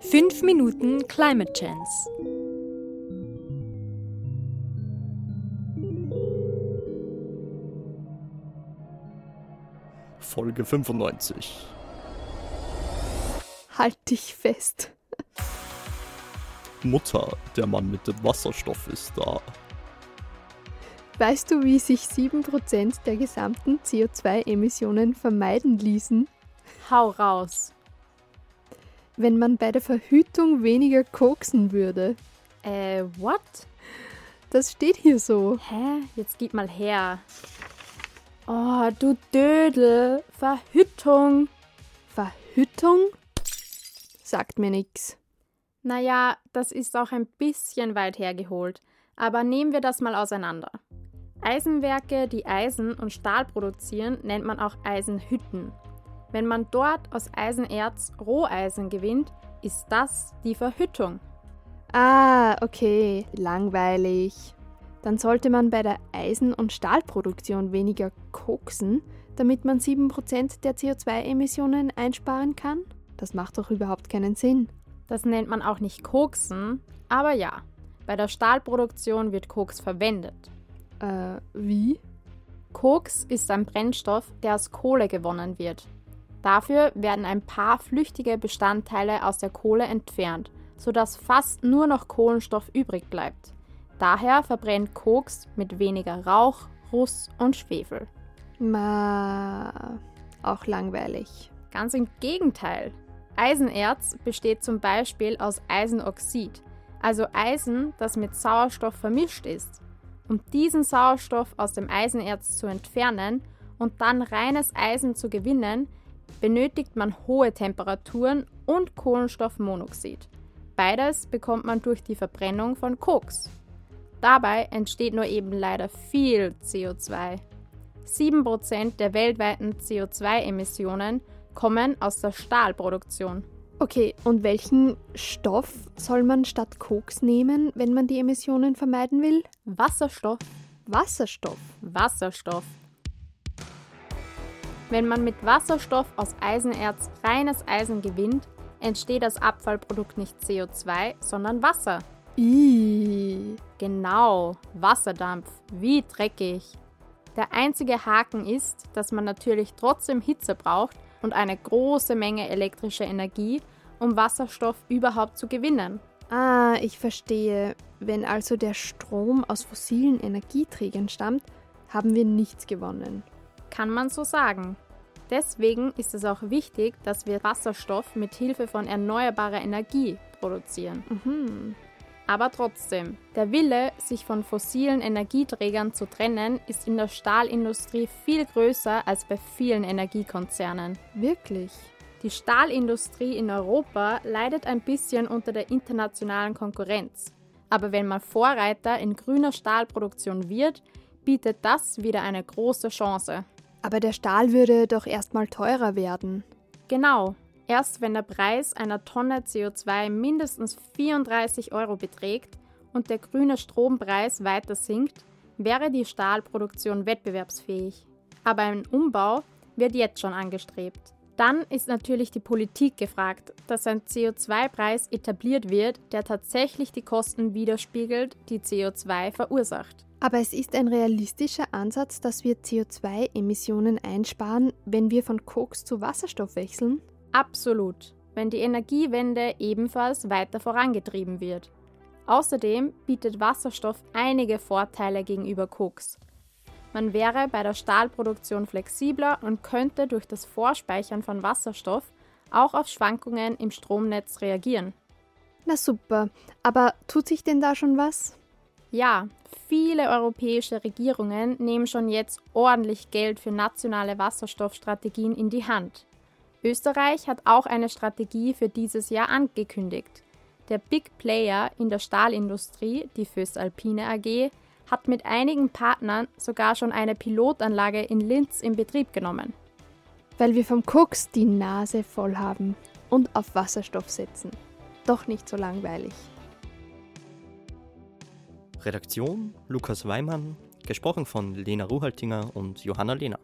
5 Minuten Climate Chance. Folge 95. Halt dich fest. Mutter, der Mann mit dem Wasserstoff ist da. Weißt du, wie sich 7% der gesamten CO2-Emissionen vermeiden ließen? Hau raus. Wenn man bei der Verhütung weniger koksen würde. Äh, what? Das steht hier so. Hä? Jetzt gib mal her. Oh, du Dödel. Verhütung. Verhütung? Sagt mir nix. Naja, das ist auch ein bisschen weit hergeholt. Aber nehmen wir das mal auseinander. Eisenwerke, die Eisen und Stahl produzieren, nennt man auch Eisenhütten. Wenn man dort aus Eisenerz Roheisen gewinnt, ist das die Verhüttung. Ah, okay, langweilig. Dann sollte man bei der Eisen- und Stahlproduktion weniger koksen, damit man 7% der CO2-Emissionen einsparen kann? Das macht doch überhaupt keinen Sinn. Das nennt man auch nicht koksen, aber ja, bei der Stahlproduktion wird Koks verwendet. Äh, wie? Koks ist ein Brennstoff, der aus Kohle gewonnen wird. Dafür werden ein paar flüchtige Bestandteile aus der Kohle entfernt, sodass fast nur noch Kohlenstoff übrig bleibt. Daher verbrennt Koks mit weniger Rauch, Ruß und Schwefel. Ma, auch langweilig. Ganz im Gegenteil. Eisenerz besteht zum Beispiel aus Eisenoxid, also Eisen, das mit Sauerstoff vermischt ist. Um diesen Sauerstoff aus dem Eisenerz zu entfernen und dann reines Eisen zu gewinnen, benötigt man hohe Temperaturen und Kohlenstoffmonoxid. Beides bekommt man durch die Verbrennung von Koks. Dabei entsteht nur eben leider viel CO2. 7% der weltweiten CO2-Emissionen kommen aus der Stahlproduktion. Okay, und welchen Stoff soll man statt Koks nehmen, wenn man die Emissionen vermeiden will? Wasserstoff. Wasserstoff. Wasserstoff. Wenn man mit Wasserstoff aus Eisenerz reines Eisen gewinnt, entsteht als Abfallprodukt nicht CO2, sondern Wasser. Ih. Genau, Wasserdampf, wie dreckig. Der einzige Haken ist, dass man natürlich trotzdem Hitze braucht und eine große Menge elektrischer Energie, um Wasserstoff überhaupt zu gewinnen. Ah, ich verstehe. Wenn also der Strom aus fossilen Energieträgern stammt, haben wir nichts gewonnen. Kann man so sagen. Deswegen ist es auch wichtig, dass wir Wasserstoff mit Hilfe von erneuerbarer Energie produzieren. Mhm. Aber trotzdem, der Wille, sich von fossilen Energieträgern zu trennen, ist in der Stahlindustrie viel größer als bei vielen Energiekonzernen. Wirklich? Die Stahlindustrie in Europa leidet ein bisschen unter der internationalen Konkurrenz. Aber wenn man Vorreiter in grüner Stahlproduktion wird, bietet das wieder eine große Chance. Aber der Stahl würde doch erstmal teurer werden. Genau, erst wenn der Preis einer Tonne CO2 mindestens 34 Euro beträgt und der grüne Strompreis weiter sinkt, wäre die Stahlproduktion wettbewerbsfähig. Aber ein Umbau wird jetzt schon angestrebt. Dann ist natürlich die Politik gefragt, dass ein CO2-Preis etabliert wird, der tatsächlich die Kosten widerspiegelt, die CO2 verursacht. Aber es ist ein realistischer Ansatz, dass wir CO2-Emissionen einsparen, wenn wir von Koks zu Wasserstoff wechseln? Absolut, wenn die Energiewende ebenfalls weiter vorangetrieben wird. Außerdem bietet Wasserstoff einige Vorteile gegenüber Koks. Man wäre bei der Stahlproduktion flexibler und könnte durch das Vorspeichern von Wasserstoff auch auf Schwankungen im Stromnetz reagieren. Na super, aber tut sich denn da schon was? Ja, viele europäische Regierungen nehmen schon jetzt ordentlich Geld für nationale Wasserstoffstrategien in die Hand. Österreich hat auch eine Strategie für dieses Jahr angekündigt. Der Big Player in der Stahlindustrie, die Föstalpine AG, hat mit einigen Partnern sogar schon eine Pilotanlage in Linz in Betrieb genommen. Weil wir vom Koks die Nase voll haben und auf Wasserstoff setzen. Doch nicht so langweilig. Redaktion Lukas Weimann, gesprochen von Lena Ruhaltinger und Johanna Lehner.